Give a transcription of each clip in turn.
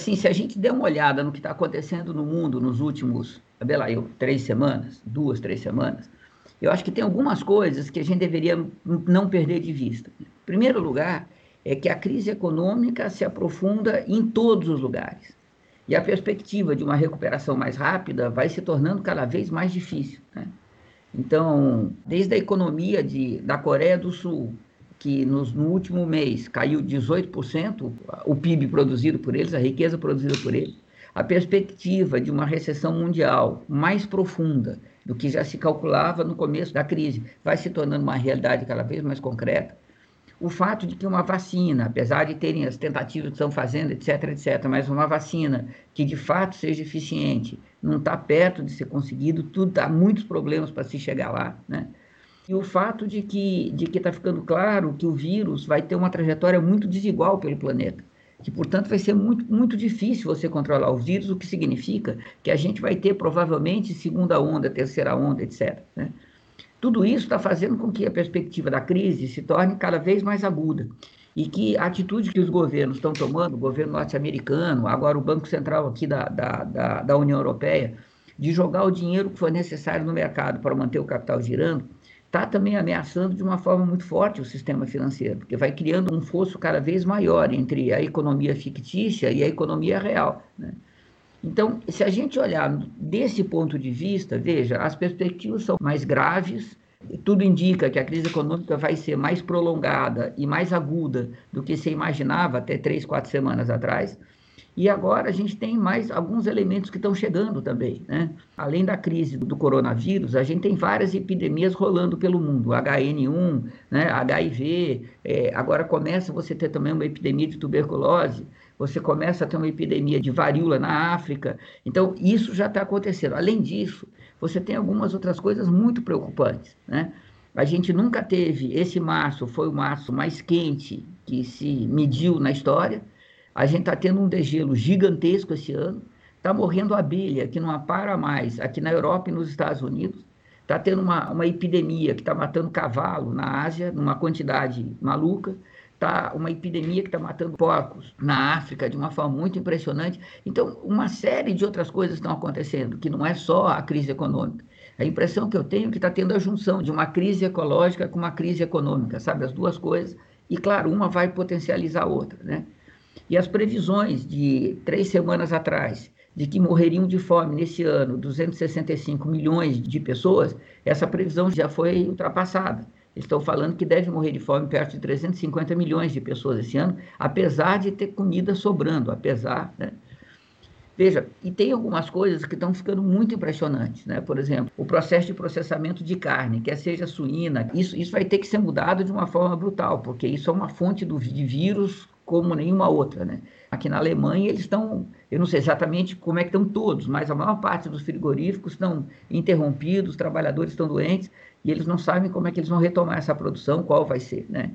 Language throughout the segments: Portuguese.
assim, se a gente der uma olhada no que está acontecendo no mundo nos últimos, sei lá, eu, três semanas, duas, três semanas, eu acho que tem algumas coisas que a gente deveria não perder de vista. Em primeiro lugar, é que a crise econômica se aprofunda em todos os lugares. E a perspectiva de uma recuperação mais rápida vai se tornando cada vez mais difícil. Né? Então, desde a economia de, da Coreia do Sul, que nos, no último mês caiu 18% o PIB produzido por eles, a riqueza produzida por eles, a perspectiva de uma recessão mundial mais profunda do que já se calculava no começo da crise vai se tornando uma realidade cada vez mais concreta. O fato de que uma vacina, apesar de terem as tentativas que estão fazendo, etc., etc., mas uma vacina que de fato seja eficiente, não está perto de ser conseguido, tudo há muitos problemas para se chegar lá, né? E o fato de que de está ficando claro que o vírus vai ter uma trajetória muito desigual pelo planeta, que portanto vai ser muito muito difícil você controlar o vírus, o que significa que a gente vai ter provavelmente segunda onda, terceira onda, etc. Né? Tudo isso está fazendo com que a perspectiva da crise se torne cada vez mais aguda e que a atitude que os governos estão tomando, o governo norte-americano, agora o Banco Central aqui da, da, da, da União Europeia, de jogar o dinheiro que for necessário no mercado para manter o capital girando, está também ameaçando de uma forma muito forte o sistema financeiro, porque vai criando um fosso cada vez maior entre a economia fictícia e a economia real. Né? Então, se a gente olhar desse ponto de vista, veja, as perspectivas são mais graves, tudo indica que a crise econômica vai ser mais prolongada e mais aguda do que se imaginava até três, quatro semanas atrás. E agora a gente tem mais alguns elementos que estão chegando também. Né? Além da crise do coronavírus, a gente tem várias epidemias rolando pelo mundo. HN1, né? HIV, é, agora começa você ter também uma epidemia de tuberculose, você começa a ter uma epidemia de varíola na África. Então, isso já está acontecendo. Além disso, você tem algumas outras coisas muito preocupantes. Né? A gente nunca teve, esse março foi o março mais quente que se mediu na história. A gente está tendo um degelo gigantesco esse ano. Está morrendo abelha, que não para mais, aqui na Europa e nos Estados Unidos. Está tendo uma, uma epidemia que está matando cavalo na Ásia, numa quantidade maluca. Está uma epidemia que está matando porcos na África de uma forma muito impressionante. Então, uma série de outras coisas estão acontecendo, que não é só a crise econômica. A impressão que eu tenho é que está tendo a junção de uma crise ecológica com uma crise econômica, sabe? As duas coisas. E, claro, uma vai potencializar a outra, né? E as previsões de três semanas atrás, de que morreriam de fome nesse ano 265 milhões de pessoas, essa previsão já foi ultrapassada. Eles estão falando que deve morrer de fome perto de 350 milhões de pessoas esse ano, apesar de ter comida sobrando, apesar. Né? Veja, e tem algumas coisas que estão ficando muito impressionantes, né? Por exemplo, o processo de processamento de carne, quer seja suína, isso, isso vai ter que ser mudado de uma forma brutal, porque isso é uma fonte do, de vírus como nenhuma outra, né? Aqui na Alemanha eles estão, eu não sei exatamente como é que estão todos, mas a maior parte dos frigoríficos estão interrompidos, os trabalhadores estão doentes e eles não sabem como é que eles vão retomar essa produção, qual vai ser, né?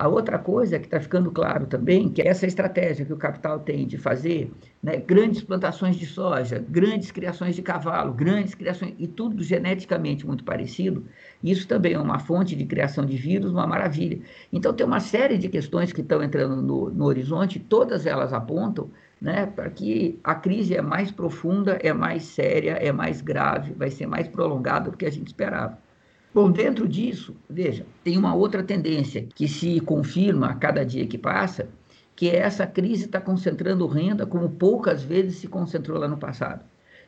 A outra coisa que está ficando claro também, que é essa estratégia que o capital tem de fazer né, grandes plantações de soja, grandes criações de cavalo, grandes criações, e tudo geneticamente muito parecido, isso também é uma fonte de criação de vírus, uma maravilha. Então, tem uma série de questões que estão entrando no, no horizonte, todas elas apontam né, para que a crise é mais profunda, é mais séria, é mais grave, vai ser mais prolongada do que a gente esperava. Bom, dentro disso, veja, tem uma outra tendência que se confirma a cada dia que passa, que é essa crise está concentrando renda como poucas vezes se concentrou lá no passado.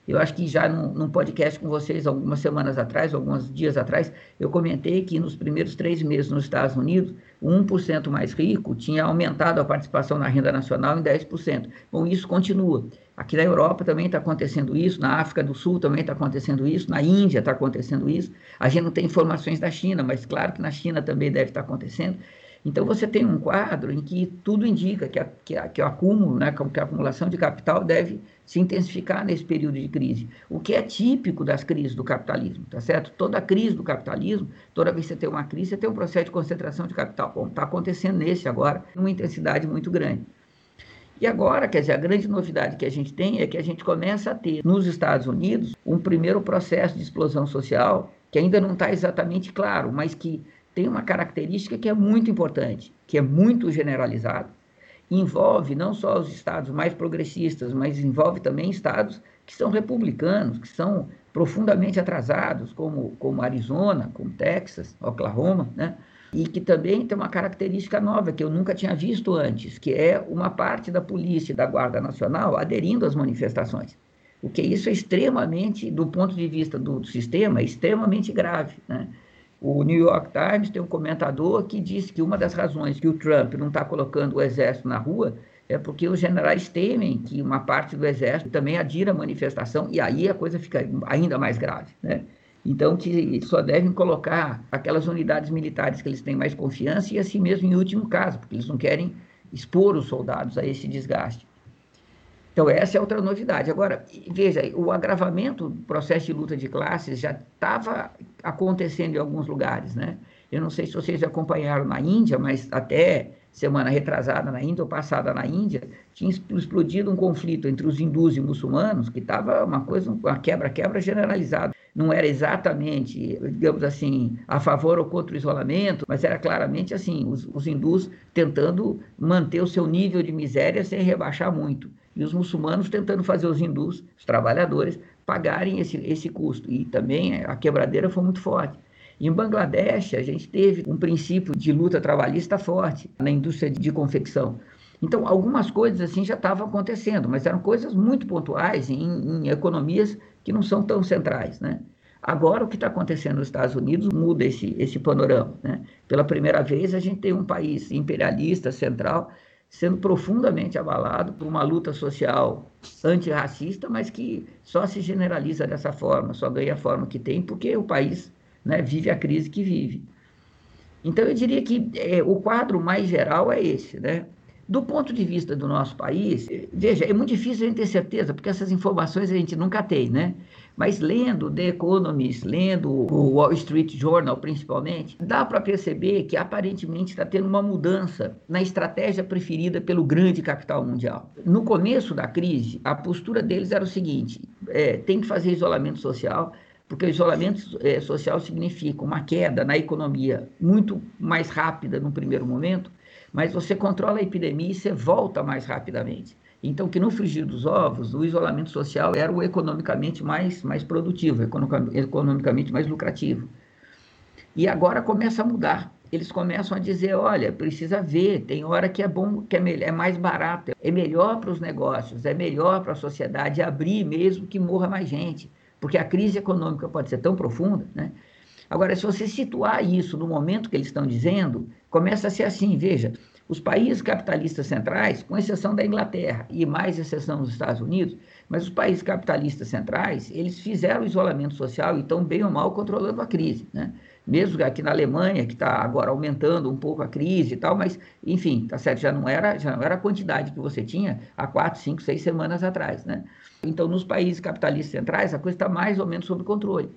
Eu acho que já num, num, podcast com vocês, algumas semanas atrás, alguns dias atrás, eu comentei que nos primeiros três meses nos Estados Unidos, o 1% mais rico tinha aumentado a participação na renda nacional em 10%. Bom, isso continua. Aqui na Europa também está acontecendo isso, na África do Sul também está acontecendo isso, na Índia está acontecendo isso. A gente não tem informações da China, mas claro que na China também deve estar tá acontecendo. Então você tem um quadro em que tudo indica que, a, que, a, que o acúmulo, né, que a acumulação de capital deve se intensificar nesse período de crise, o que é típico das crises do capitalismo, tá certo? Toda crise do capitalismo, toda vez que você tem uma crise, você tem um processo de concentração de capital. Bom, está acontecendo nesse agora, numa intensidade muito grande. E agora, quer dizer, a grande novidade que a gente tem é que a gente começa a ter nos Estados Unidos um primeiro processo de explosão social que ainda não está exatamente claro, mas que tem uma característica que é muito importante, que é muito generalizado envolve não só os estados mais progressistas, mas envolve também estados que são republicanos, que são profundamente atrasados, como, como Arizona, como Texas, Oklahoma, né? e que também tem uma característica nova que eu nunca tinha visto antes, que é uma parte da polícia e da Guarda Nacional aderindo às manifestações. O que isso é extremamente, do ponto de vista do sistema, é extremamente grave. Né? O New York Times tem um comentador que diz que uma das razões que o Trump não está colocando o exército na rua é porque os generais temem que uma parte do exército também adira à manifestação, e aí a coisa fica ainda mais grave. Né? Então, que só devem colocar aquelas unidades militares que eles têm mais confiança e assim mesmo em último caso, porque eles não querem expor os soldados a esse desgaste. Então, essa é outra novidade. Agora, veja, o agravamento do processo de luta de classes já estava acontecendo em alguns lugares, né? Eu não sei se vocês acompanharam na Índia, mas até semana retrasada na Índia ou passada na Índia, tinha explodido um conflito entre os hindus e muçulmanos, que estava uma coisa, uma quebra-quebra generalizada. Não era exatamente, digamos assim, a favor ou contra o isolamento, mas era claramente assim, os, os hindus tentando manter o seu nível de miséria sem rebaixar muito e os muçulmanos tentando fazer os hindus, os trabalhadores, pagarem esse, esse custo. E também a quebradeira foi muito forte. Em Bangladesh, a gente teve um princípio de luta trabalhista forte na indústria de confecção. Então, algumas coisas assim já estavam acontecendo, mas eram coisas muito pontuais em, em economias que não são tão centrais, né? Agora, o que está acontecendo nos Estados Unidos muda esse, esse panorama. Né? Pela primeira vez, a gente tem um país imperialista, central, sendo profundamente abalado por uma luta social antirracista, mas que só se generaliza dessa forma, só ganha a forma que tem, porque o país né, vive a crise que vive. Então, eu diria que é, o quadro mais geral é esse. Né? Do ponto de vista do nosso país, veja, é muito difícil a gente ter certeza, porque essas informações a gente nunca tem, né? Mas lendo The Economist, lendo o Wall Street Journal principalmente, dá para perceber que aparentemente está tendo uma mudança na estratégia preferida pelo grande capital mundial. No começo da crise, a postura deles era o seguinte: é, tem que fazer isolamento social, porque o isolamento é, social significa uma queda na economia muito mais rápida no primeiro momento, mas você controla a epidemia e você volta mais rapidamente. Então, que no frigir dos ovos, o isolamento social era o economicamente mais, mais produtivo, economicamente mais lucrativo. E agora começa a mudar. Eles começam a dizer, olha, precisa ver, tem hora que é bom, que é, é mais barato, é melhor para os negócios, é melhor para a sociedade abrir mesmo que morra mais gente, porque a crise econômica pode ser tão profunda, né? Agora, se você situar isso no momento que eles estão dizendo, começa a ser assim, veja, os países capitalistas centrais, com exceção da Inglaterra e mais exceção dos Estados Unidos, mas os países capitalistas centrais, eles fizeram o isolamento social e estão bem ou mal controlando a crise, né? Mesmo aqui na Alemanha, que está agora aumentando um pouco a crise e tal, mas, enfim, tá certo, já não era, já não era a quantidade que você tinha há quatro, cinco, seis semanas atrás, né? Então, nos países capitalistas centrais, a coisa está mais ou menos sob controle.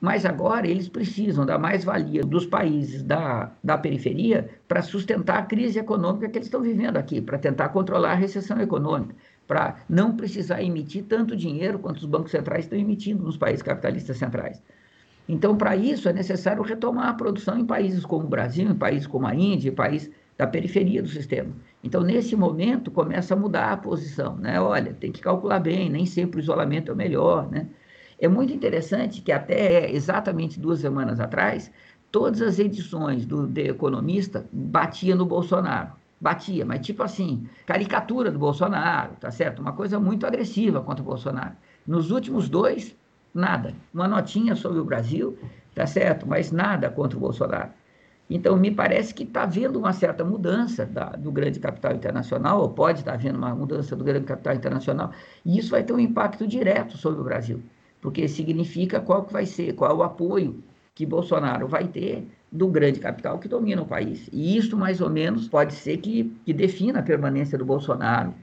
Mas agora eles precisam da mais-valia dos países da, da periferia para sustentar a crise econômica que eles estão vivendo aqui, para tentar controlar a recessão econômica, para não precisar emitir tanto dinheiro quanto os bancos centrais estão emitindo nos países capitalistas centrais. Então, para isso, é necessário retomar a produção em países como o Brasil, em países como a Índia, em países da periferia do sistema. Então, nesse momento, começa a mudar a posição. Né? Olha, tem que calcular bem, nem sempre o isolamento é o melhor. Né? É muito interessante que até exatamente duas semanas atrás, todas as edições do The Economista batiam no Bolsonaro. Batia, mas tipo assim, caricatura do Bolsonaro, tá certo? Uma coisa muito agressiva contra o Bolsonaro. Nos últimos dois, nada. Uma notinha sobre o Brasil, tá certo? Mas nada contra o Bolsonaro. Então, me parece que está havendo uma certa mudança da, do grande capital internacional, ou pode estar tá havendo uma mudança do grande capital internacional, e isso vai ter um impacto direto sobre o Brasil porque significa qual que vai ser, qual o apoio que Bolsonaro vai ter do grande capital que domina o país. E isso, mais ou menos, pode ser que, que defina a permanência do Bolsonaro,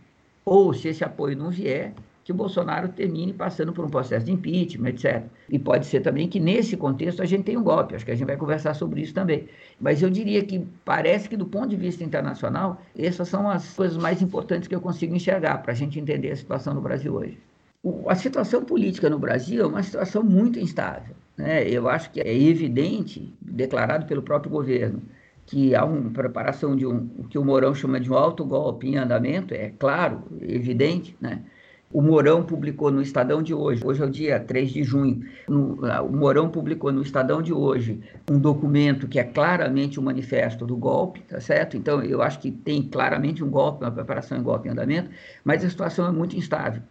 ou se esse apoio não vier, que o Bolsonaro termine passando por um processo de impeachment, etc. E pode ser também que nesse contexto a gente tenha um golpe, acho que a gente vai conversar sobre isso também. Mas eu diria que parece que do ponto de vista internacional, essas são as coisas mais importantes que eu consigo enxergar para a gente entender a situação no Brasil hoje a situação política no Brasil é uma situação muito instável. Né? Eu acho que é evidente, declarado pelo próprio governo, que há uma preparação de um, o que o Mourão chama de um autogolpe em andamento, é claro, evidente, né? O Mourão publicou no Estadão de hoje, hoje é o dia 3 de junho, no, o Mourão publicou no Estadão de hoje um documento que é claramente um manifesto do golpe, tá certo? Então, eu acho que tem claramente um golpe, uma preparação em golpe em andamento, mas a situação é muito instável,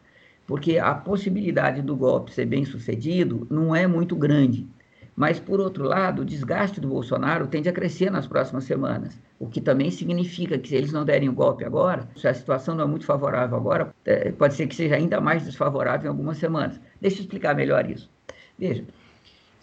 porque a possibilidade do golpe ser bem sucedido não é muito grande. Mas, por outro lado, o desgaste do Bolsonaro tende a crescer nas próximas semanas, o que também significa que, se eles não derem o golpe agora, se a situação não é muito favorável agora, é, pode ser que seja ainda mais desfavorável em algumas semanas. Deixa eu explicar melhor isso. Veja,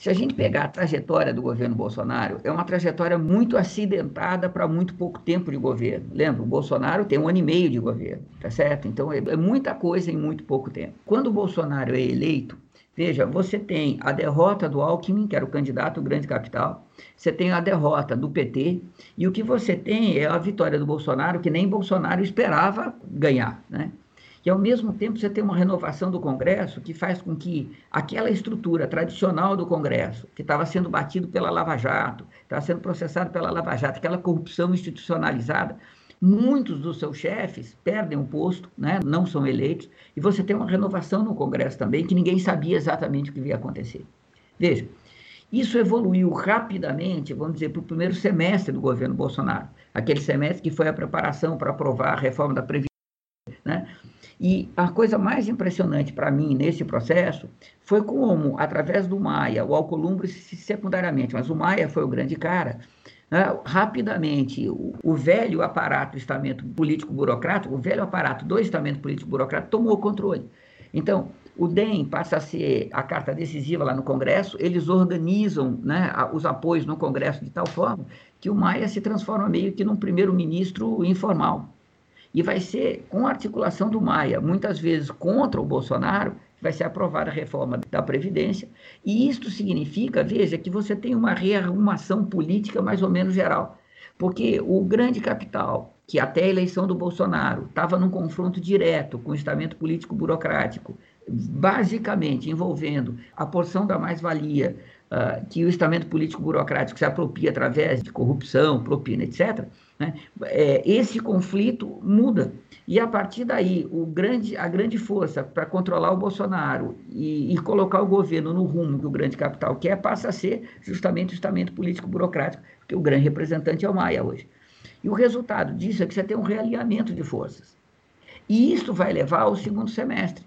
se a gente pegar a trajetória do governo Bolsonaro, é uma trajetória muito acidentada para muito pouco tempo de governo. Lembra, o Bolsonaro tem um ano e meio de governo, tá certo? Então é, é muita coisa em muito pouco tempo. Quando o Bolsonaro é eleito, Veja, você tem a derrota do Alckmin, que era o candidato grande capital, você tem a derrota do PT, e o que você tem é a vitória do Bolsonaro, que nem Bolsonaro esperava ganhar. Né? E, ao mesmo tempo, você tem uma renovação do Congresso que faz com que aquela estrutura tradicional do Congresso, que estava sendo batido pela Lava Jato, estava sendo processado pela Lava Jato, aquela corrupção institucionalizada, Muitos dos seus chefes perdem o posto, né? não são eleitos, e você tem uma renovação no Congresso também, que ninguém sabia exatamente o que ia acontecer. Veja, isso evoluiu rapidamente, vamos dizer, para o primeiro semestre do governo Bolsonaro, aquele semestre que foi a preparação para aprovar a reforma da Previdência. Né? E a coisa mais impressionante para mim nesse processo foi como, através do Maia, o Alcolumbre secundariamente, mas o Maia foi o grande cara, né, rapidamente o, o, velho aparato do estamento político-burocrático, o velho aparato do estamento político-burocrático tomou o controle. Então, o DEM passa a ser a carta decisiva lá no Congresso, eles organizam né, os apoios no Congresso de tal forma que o Maia se transforma meio que num primeiro-ministro informal. E vai ser com a articulação do Maia, muitas vezes contra o Bolsonaro, vai ser aprovada a reforma da Previdência, e isto significa, veja, que você tem uma rearrumação política mais ou menos geral, porque o grande capital, que até a eleição do Bolsonaro estava num confronto direto com o estamento político burocrático, basicamente envolvendo a porção da mais-valia uh, que o estamento político burocrático se apropria através de corrupção, propina, etc., né? É, esse conflito muda. E a partir daí, o grande, a grande força para controlar o Bolsonaro e, e, colocar o governo no rumo que o grande capital quer passa a ser justamente o estamento político burocrático, porque o grande representante é o Maia hoje. E o resultado disso é que você tem um realinhamento de forças. E isso vai levar ao segundo semestre.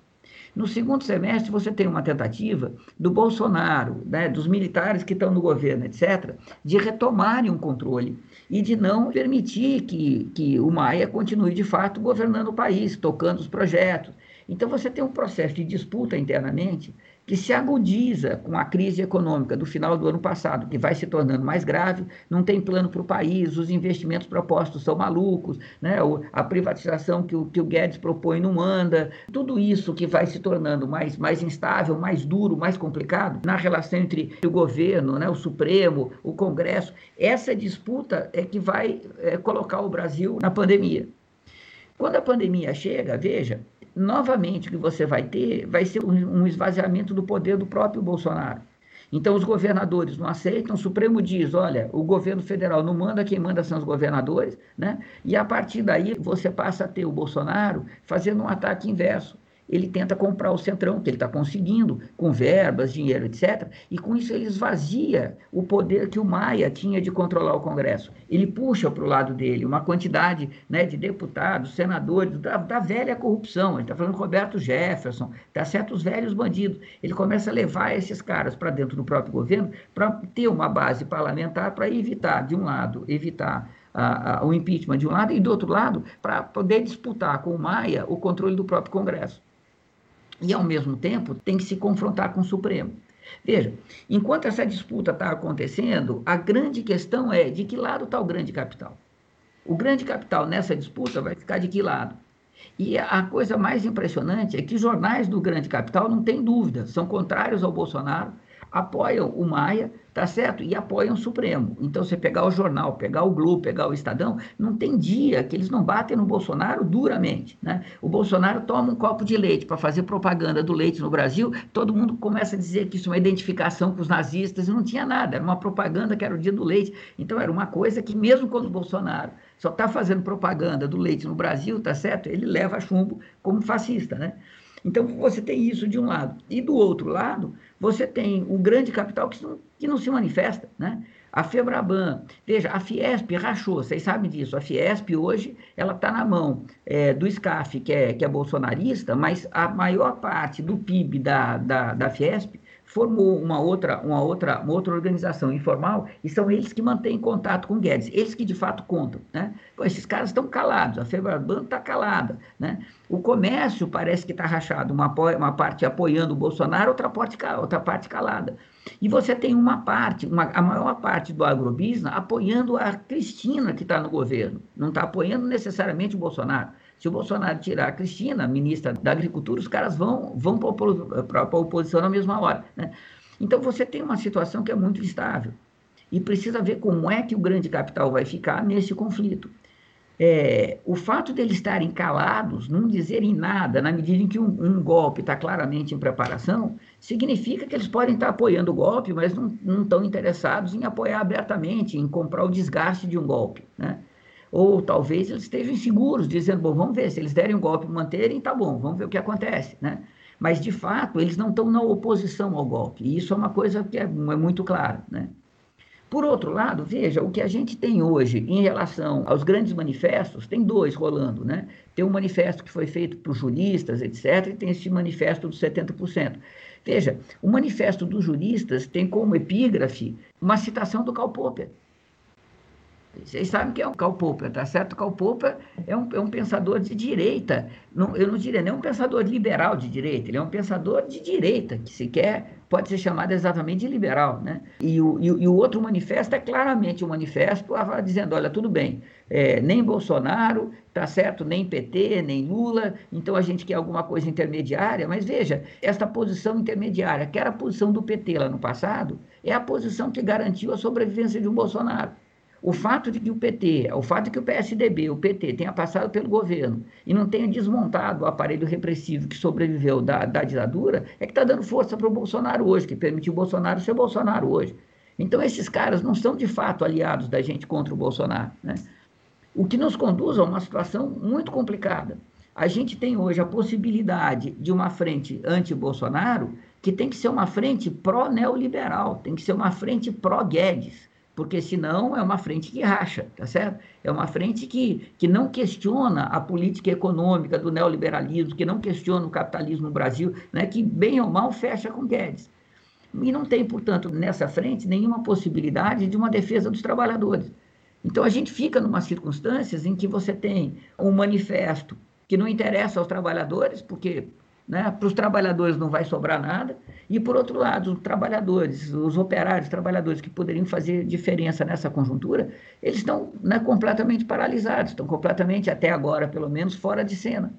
No segundo semestre, você tem uma tentativa do Bolsonaro, né, dos militares que estão no governo, etc., de retomarem um controle e de não permitir que, que o Maia continue, de fato, governando o país, tocando os projetos. Então, você tem um processo de disputa internamente que se agudiza com a crise econômica do final do ano passado, que vai se tornando mais grave, não tem plano para o país, os investimentos propostos são malucos, né? a privatização que o, que o Guedes propõe não anda, tudo isso que vai se tornando mais, mais instável, mais duro, mais complicado na relação entre o governo, né? o Supremo, o Congresso, essa disputa é que vai é, colocar o Brasil na pandemia. Quando a pandemia chega, veja, novamente o que você vai ter vai ser um esvaziamento do poder do próprio Bolsonaro. Então, os governadores não aceitam, o Supremo diz: olha, o governo federal não manda, quem manda são os governadores, né? e a partir daí você passa a ter o Bolsonaro fazendo um ataque inverso ele tenta comprar o Centrão, que ele está conseguindo, com verbas, dinheiro, etc. E com isso ele esvazia o poder que o Maia tinha de controlar o Congresso. Ele puxa para o lado dele uma quantidade né, de deputados, senadores, da, da velha corrupção. Ele está falando Roberto Jefferson, tá certo? Os velhos bandidos. Ele começa a levar esses caras para dentro do próprio governo para ter uma base parlamentar para evitar, de um lado, evitar o impeachment de um lado, e do outro lado, para poder disputar com o Maia o controle do próprio Congresso e, ao mesmo tempo, tem que se confrontar com o Supremo. Veja, enquanto essa disputa está acontecendo, a grande questão é de que lado está o grande capital. O grande capital nessa disputa vai ficar de que lado? E a coisa mais impressionante é que os jornais do grande capital não têm dúvida, são contrários ao Bolsonaro, apoiam o Maia, tá certo? E apoiam o Supremo. Então, você pegar o jornal, pegar o Globo, pegar o Estadão, não tem dia que eles não batem no Bolsonaro duramente, né? O Bolsonaro toma um copo de leite para fazer propaganda do leite no Brasil, todo mundo começa a dizer que isso é uma identificação com os nazistas, não tinha nada, era uma propaganda que era o dia do leite. Então, era uma coisa que, mesmo quando o Bolsonaro só está fazendo propaganda do leite no Brasil, tá certo? Ele leva chumbo como fascista, né? Então, você tem isso de um lado. E do outro lado, você tem o grande capital que não, que não se manifesta, né? A Febraban, veja, a Fiesp rachou, vocês sabem disso. A Fiesp hoje ela está na mão é, do SCAF, que é, que é bolsonarista, mas a maior parte do PIB da, da, da Fiesp formou uma outra, uma, outra, uma outra organização informal e são eles que mantêm contato com Guedes, eles que de fato contam. Né? Esses caras estão calados, a Febraban está calada. Né? O comércio parece que está rachado, uma, uma parte apoiando o Bolsonaro, outra parte, outra parte calada. E você tem uma parte, uma, a maior parte do agrobusiness apoiando a Cristina, que está no governo, não está apoiando necessariamente o Bolsonaro. Se o Bolsonaro tirar a Cristina, ministra da Agricultura, os caras vão, vão para a oposição na mesma hora. Né? Então você tem uma situação que é muito instável. E precisa ver como é que o grande capital vai ficar nesse conflito. É, o fato deles estarem calados, não dizerem nada, na medida em que um, um golpe está claramente em preparação, significa que eles podem estar apoiando o golpe, mas não, não estão interessados em apoiar abertamente, em comprar o desgaste de um golpe. Né? Ou talvez eles estejam inseguros, dizendo, bom, vamos ver, se eles derem um golpe e manterem, tá bom, vamos ver o que acontece, né? Mas, de fato, eles não estão na oposição ao golpe, e isso é uma coisa que é, é muito clara, né? Por outro lado, veja, o que a gente tem hoje em relação aos grandes manifestos, tem dois rolando, né? Tem um manifesto que foi feito por juristas, etc., e tem esse manifesto dos 70%. Veja, o manifesto dos juristas tem como epígrafe uma citação do Karl Popper, vocês sabem que é um Karl Popper, tá certo? Karl Popper é um, é um pensador de direita. Não, eu não diria nem um pensador liberal de direita, ele é um pensador de direita, que sequer pode ser chamado exatamente de liberal. Né? E, o, e, e o outro manifesto é claramente um manifesto dizendo, olha, tudo bem, é, nem Bolsonaro, tá certo, nem PT, nem Lula, então a gente quer alguma coisa intermediária, mas veja, esta posição intermediária, que era a posição do PT lá no passado, é a posição que garantiu a sobrevivência de um Bolsonaro. O fato de que o PT, o fato de que o PSDB, o PT, tenha passado pelo governo e não tenha desmontado o aparelho repressivo que sobreviveu da, da ditadura, é que está dando força para o Bolsonaro hoje, que permitiu o Bolsonaro ser Bolsonaro hoje. Então, esses caras não são de fato aliados da gente contra o Bolsonaro. Né? O que nos conduz a uma situação muito complicada. A gente tem hoje a possibilidade de uma frente anti-Bolsonaro que tem que ser uma frente pró-neoliberal, tem que ser uma frente pró-Guedes porque senão é uma frente que racha, tá certo? É uma frente que, que não questiona a política econômica do neoliberalismo, que não questiona o capitalismo no Brasil, né, que bem ou mal fecha com Guedes. E não tem, portanto, nessa frente nenhuma possibilidade de uma defesa dos trabalhadores. Então a gente fica numa circunstâncias em que você tem um manifesto que não interessa aos trabalhadores, porque né? Para os trabalhadores não vai sobrar nada, e por outro lado, os trabalhadores, os operários, os trabalhadores que poderiam fazer diferença nessa conjuntura, eles estão né, completamente paralisados, estão completamente, até agora pelo menos, fora de cena.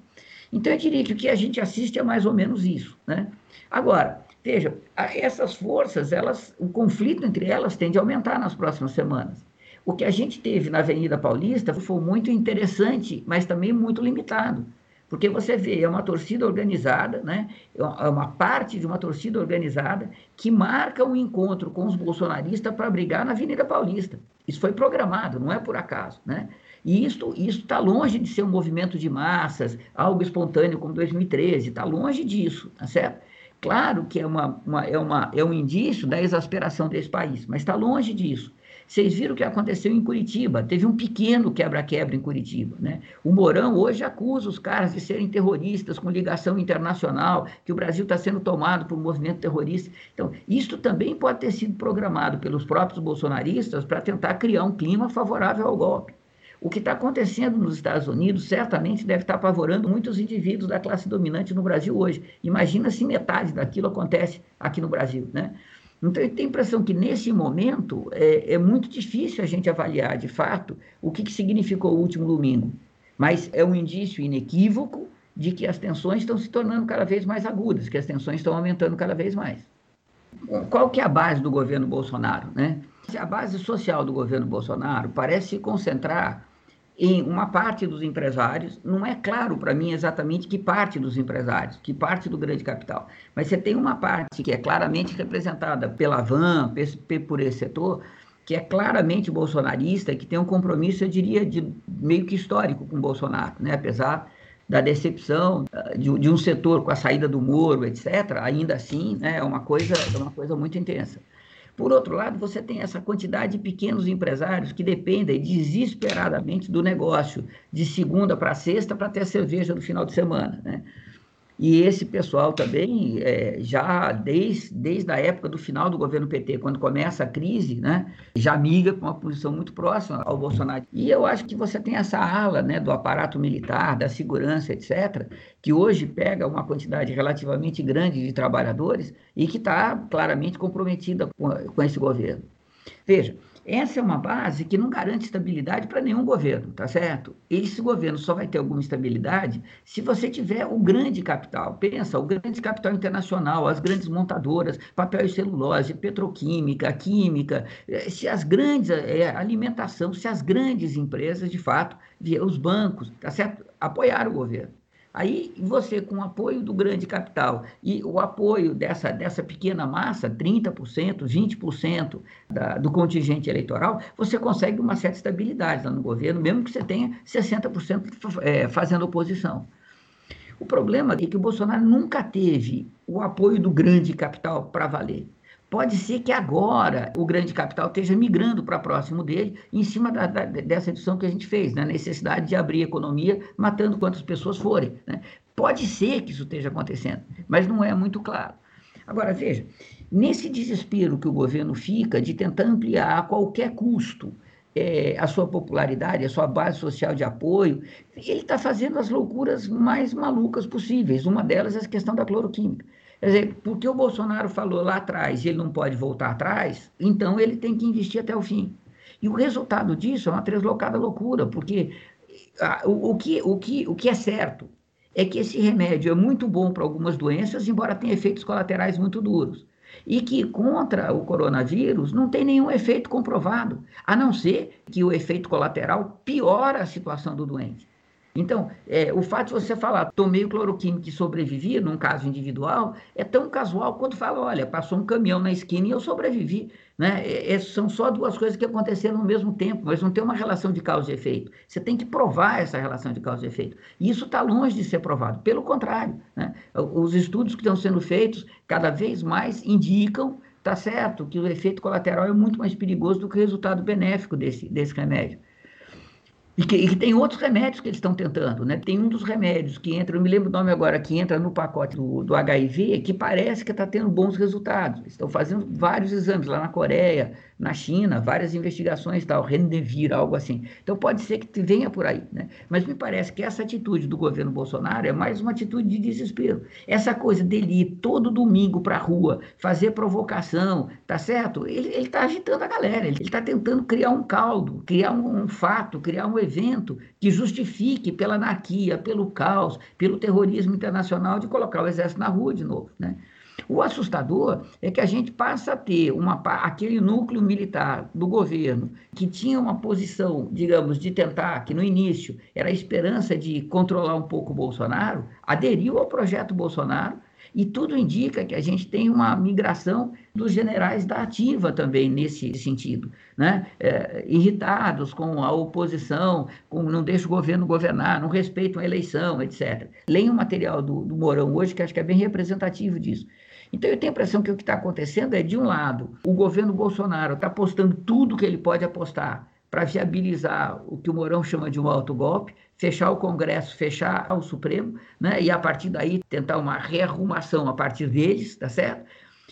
Então eu diria que o que a gente assiste é mais ou menos isso. Né? Agora, veja, essas forças, elas, o conflito entre elas tende a aumentar nas próximas semanas. O que a gente teve na Avenida Paulista foi muito interessante, mas também muito limitado. Porque você vê, é uma torcida organizada, né? é uma parte de uma torcida organizada que marca um encontro com os bolsonaristas para brigar na Avenida Paulista. Isso foi programado, não é por acaso. Né? E isso está longe de ser um movimento de massas, algo espontâneo como 2013, está longe disso, tá certo? Claro que é, uma, uma, é, uma, é um indício da exasperação desse país, mas está longe disso. Vocês viram o que aconteceu em Curitiba? Teve um pequeno quebra-quebra em Curitiba. Né? O Mourão hoje acusa os caras de serem terroristas com ligação internacional, que o Brasil está sendo tomado por um movimento terrorista. Então, isso também pode ter sido programado pelos próprios bolsonaristas para tentar criar um clima favorável ao golpe. O que está acontecendo nos Estados Unidos certamente deve estar tá apavorando muitos indivíduos da classe dominante no Brasil hoje. Imagina se metade daquilo acontece aqui no Brasil, né? Então, eu tenho a impressão que, nesse momento, é, é muito difícil a gente avaliar, de fato, o que, que significou o último domingo. Mas é um indício inequívoco de que as tensões estão se tornando cada vez mais agudas, que as tensões estão aumentando cada vez mais. Qual que é a base do governo Bolsonaro, né? A base social do governo Bolsonaro parece se concentrar em uma parte dos empresários, não é claro para mim exatamente que parte dos empresários, que parte do grande capital, mas você tem uma parte que é claramente representada pela VAN, por esse setor, que é claramente bolsonarista, que tem um compromisso, eu diria, de meio que histórico com Bolsonaro, né? apesar da decepção ah, de, de um setor com a saída do Moro, etc., ainda assim né, é uma coisa, é uma coisa muito intensa. Por outro lado, você tem essa quantidade de pequenos empresários que dependem desesperadamente do negócio, de segunda para sexta, para ter cerveja no final de semana. Né? E esse pessoal também, é, já desde, desde a época do final do governo PT, quando começa a crise, né, já migra para uma posição muito próxima ao Bolsonaro. E eu acho que você tem essa ala né, do aparato militar, da segurança, etc., que hoje pega uma quantidade relativamente grande de trabalhadores e que está claramente comprometida com, com esse governo. Veja, essa é uma base que não garante estabilidade para nenhum governo, tá certo? Esse governo só vai ter alguma estabilidade se você tiver o grande capital. Pensa, o grande capital internacional, as grandes montadoras, papel e celulose, petroquímica, química, eh, se as grandes, é, alimentação, se as grandes empresas, de fato, os bancos, tá certo? Apoiar o governo. Aí você, com o apoio do grande capital e o apoio dessa, dessa pequena massa, 30%, 20% da, do contingente eleitoral, você consegue uma certa estabilidade lá no governo, mesmo que você tenha 60% é, fazendo oposição. O problema é que o Bolsonaro nunca teve o apoio do grande capital para valer. Pode ser que agora o grande capital esteja migrando para próximo dele, em cima da, da, dessa edição que a gente fez, na né? necessidade de abrir economia, matando quantas pessoas forem. Né? Pode ser que isso esteja acontecendo, mas não é muito claro. Agora, veja, nesse desespero que o governo fica de tentar ampliar a qualquer custo é, a sua popularidade, a sua base social de apoio, ele está fazendo as loucuras mais malucas possíveis. Uma delas é a questão da cloroquímica. Quer dizer, porque o Bolsonaro falou lá atrás e ele não pode voltar atrás, então ele tem que investir até o fim. E o resultado disso é uma deslocada loucura, porque ah, o, o, que, o, que, o que é certo é que esse remédio é muito bom para algumas doenças, embora tenha efeitos colaterais muito duros. E que contra o coronavírus não tem nenhum efeito comprovado, a não ser que o efeito colateral piora a situação do doente. Então, é, o fato de você falar, tomei o cloroquímico e sobrevivi, num caso individual, é tão casual quanto fala, olha, passou um caminhão na esquina e eu sobrevivi. Né? É, é, são só duas coisas que aconteceram no mesmo tempo, mas não tem uma relação de causa e efeito. Você tem que provar essa relação de causa e efeito. E isso está longe de ser provado. Pelo contrário, né? os estudos que estão sendo feitos cada vez mais indicam, tá certo, que o efeito colateral é muito mais perigoso do que o resultado benéfico desse, desse remédio. E que, e que, tem outros remédios que eles estão tentando, né? Tem um dos remédios que entra, eu me lembro o nome agora, que entra no pacote do, do HIV, que parece que está tendo bons resultados. Estão fazendo vários exames lá na Coreia, na China, várias investigações, tal, Rendevir, algo assim. Então pode ser que venha por aí, né? Mas me parece que essa atitude do governo Bolsonaro é mais uma atitude de desespero. Essa coisa dele ir todo domingo para a rua, fazer provocação, tá certo? Ele está agitando a galera, ele está tentando criar um caldo, criar um, um fato, criar um evento que justifique pela anarquia, pelo caos, pelo terrorismo internacional de colocar o exército na rua de novo, né? O assustador é que a gente passa a ter uma, aquele núcleo militar do governo que tinha uma posição, digamos, de tentar, que no início era a esperança de controlar um pouco o Bolsonaro, aderiu ao projeto Bolsonaro e tudo indica que a gente tem uma migração dos generais da ativa também nesse sentido, né? É, irritados com a oposição, com não deixa o governo governar, não respeitam a eleição, etc. Leia o material do, do hoje, que acho que é bem representativo disso. Então, eu tenho a impressão que o que está acontecendo é, de um lado, o governo Bolsonaro está apostando tudo que ele pode apostar para viabilizar o que o Mourão chama de um autogolpe, fechar o Congresso, fechar o Supremo, né? e a partir daí tentar uma rearrumação a partir deles, tá certo?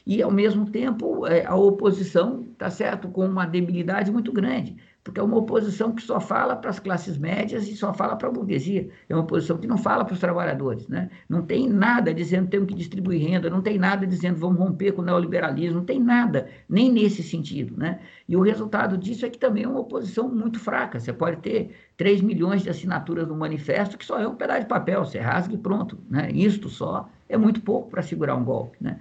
E, ao mesmo tempo, é, a oposição, tá certo, com uma debilidade muito grande porque é uma oposição que só fala para as classes médias e só fala para a burguesia. É uma oposição que não fala para os trabalhadores. Né? Não tem nada dizendo temos que distribuir renda, não tem nada dizendo vamos romper com o neoliberalismo, não tem nada, nem nesse sentido. Né? E o resultado disso é que também é uma oposição muito fraca. Você pode ter 3 milhões de assinaturas no manifesto, que só é um pedaço de papel, você rasga e pronto. Né? Isto só é muito pouco para segurar um golpe. Né?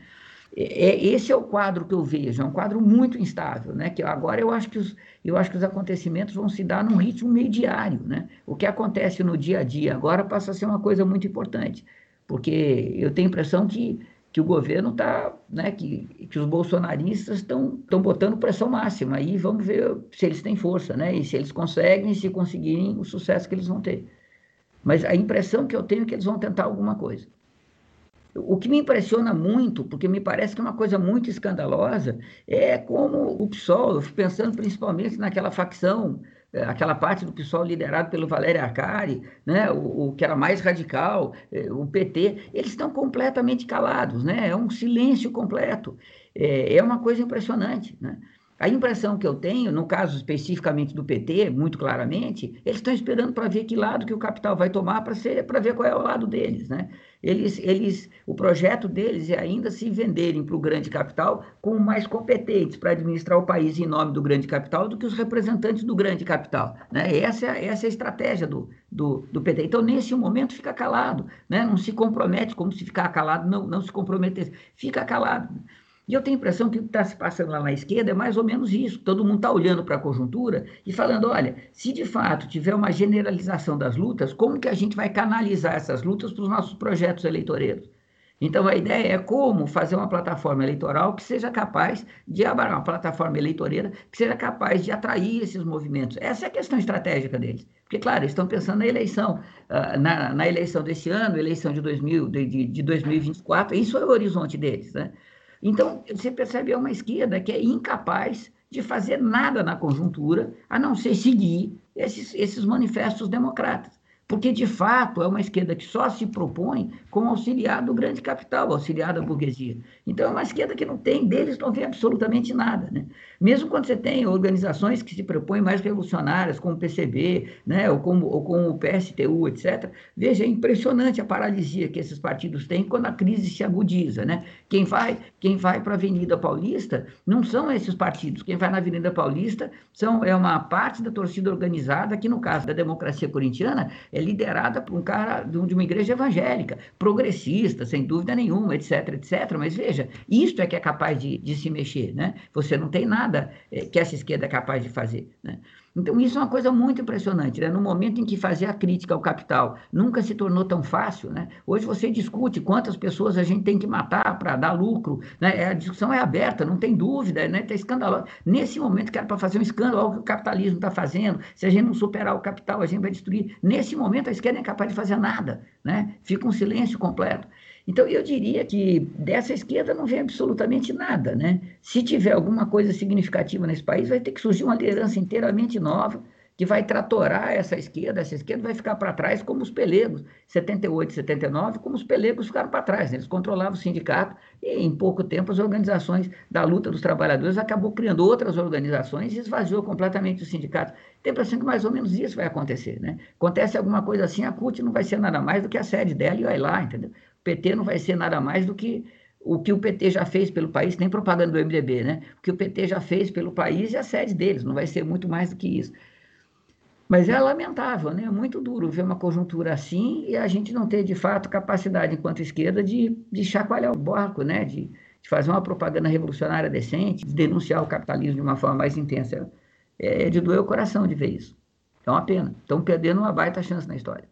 É, esse é o quadro que eu vejo, é um quadro muito instável, né? Que agora eu acho que os, eu acho que os acontecimentos vão se dar num ritmo meio diário, né? O que acontece no dia a dia agora passa a ser uma coisa muito importante, porque eu tenho a impressão que, que o governo está, né? Que, que os bolsonaristas estão estão botando pressão máxima e vamos ver se eles têm força, né? E se eles conseguem, se conseguirem o sucesso que eles vão ter. Mas a impressão que eu tenho é que eles vão tentar alguma coisa. O que me impressiona muito, porque me parece que é uma coisa muito escandalosa, é como o PSOL, eu fico pensando principalmente naquela facção, é, aquela parte do PSOL liderado pelo Valério Arcari, né, o, o, que era mais radical, é, o PT, eles estão completamente calados, né, é um silêncio completo. É, é uma coisa impressionante, né? A impressão que eu tenho, no caso especificamente do PT, muito claramente, eles estão esperando para ver que lado que o capital vai tomar para ver qual é o lado deles, né? Eles, eles, o projeto deles é ainda se venderem para o grande capital como mais competentes para administrar o país em nome do grande capital do que os representantes do grande capital, né? Essa, essa é a estratégia do, do, do PT. Então, nesse momento, fica calado, né? Não se compromete como se ficar calado não, não se comprometesse. Fica calado. E eu tenho a impressão que o que está se passando lá na esquerda é mais ou menos isso. Todo mundo está olhando para a conjuntura e falando: olha, se de fato tiver uma generalização das lutas, como que a gente vai canalizar essas lutas para os nossos projetos eleitoreiros? Então, a ideia é como fazer uma plataforma eleitoral que seja capaz de abarcar, uma plataforma eleitoreira que seja capaz de atrair esses movimentos. Essa é a questão estratégica deles. Porque, claro, eles estão pensando na eleição, uh, na, na, eleição desse ano, eleição de, 2000, de, de, de 2024, isso é o horizonte deles, né? Então, você percebe é uma esquerda que é incapaz de fazer nada na conjuntura, a não ser seguir esses, esses manifestos democratas porque de fato é uma esquerda que só se propõe como auxiliar do grande capital, auxiliar da burguesia. Então é uma esquerda que não tem, deles não tem absolutamente nada. Né? Mesmo quando você tem organizações que se propõem mais revolucionárias, como o PCB, né, ou, como, ou como o PSTU, etc., veja, é impressionante a paralisia que esses partidos têm quando a crise se agudiza. Né? Quem vai, quem vai para a Avenida Paulista não são esses partidos, quem vai na Avenida Paulista são, é uma parte da torcida organizada, que no caso da democracia corintiana, é liderada por um cara de uma igreja evangélica, progressista, sem dúvida nenhuma, etc, etc. Mas veja, isto é que é capaz de, de se mexer, né? Você não tem nada é, que essa esquerda é capaz de fazer, né? Então, isso é uma coisa muito impressionante. Né? No momento em que fazer a crítica ao capital nunca se tornou tão fácil, né? hoje você discute quantas pessoas a gente tem que matar para dar lucro. Né? A discussão é aberta, não tem dúvida, está né? Tá escandaloso. Nesse momento que era para fazer um escândalo, olha o que o capitalismo está fazendo. Se a gente não superar o capital, a gente vai destruir. Nesse momento, a esquerda é capaz de fazer nada. Né? Fica um silêncio completo. Então, eu diria que dessa esquerda não vem absolutamente nada. Né? Se tiver alguma coisa significativa nesse país, vai ter que surgir uma liderança inteiramente nova, que vai tratorar essa esquerda, essa esquerda vai ficar para trás como os pelegos, 78, 79, como os pelegos ficaram para trás, né? eles controlavam o sindicato e em pouco tempo as organizações da luta dos trabalhadores acabou criando outras organizações e esvaziou completamente o sindicato. Tem a impressão que mais ou menos isso vai acontecer, né? Acontece alguma coisa assim, a CUT não vai ser nada mais do que a sede dela e vai lá, entendeu? PT não vai ser nada mais do que o que o PT já fez pelo país, nem propaganda do MDB, né? O que o PT já fez pelo país e a sede deles, não vai ser muito mais do que isso. Mas é lamentável, né? É muito duro ver uma conjuntura assim e a gente não ter, de fato, capacidade, enquanto esquerda, de, de chacoalhar o barco, né? De, de fazer uma propaganda revolucionária decente, de denunciar o capitalismo de uma forma mais intensa. É de doer o coração de ver isso. É uma pena. Estão perdendo uma baita chance na história.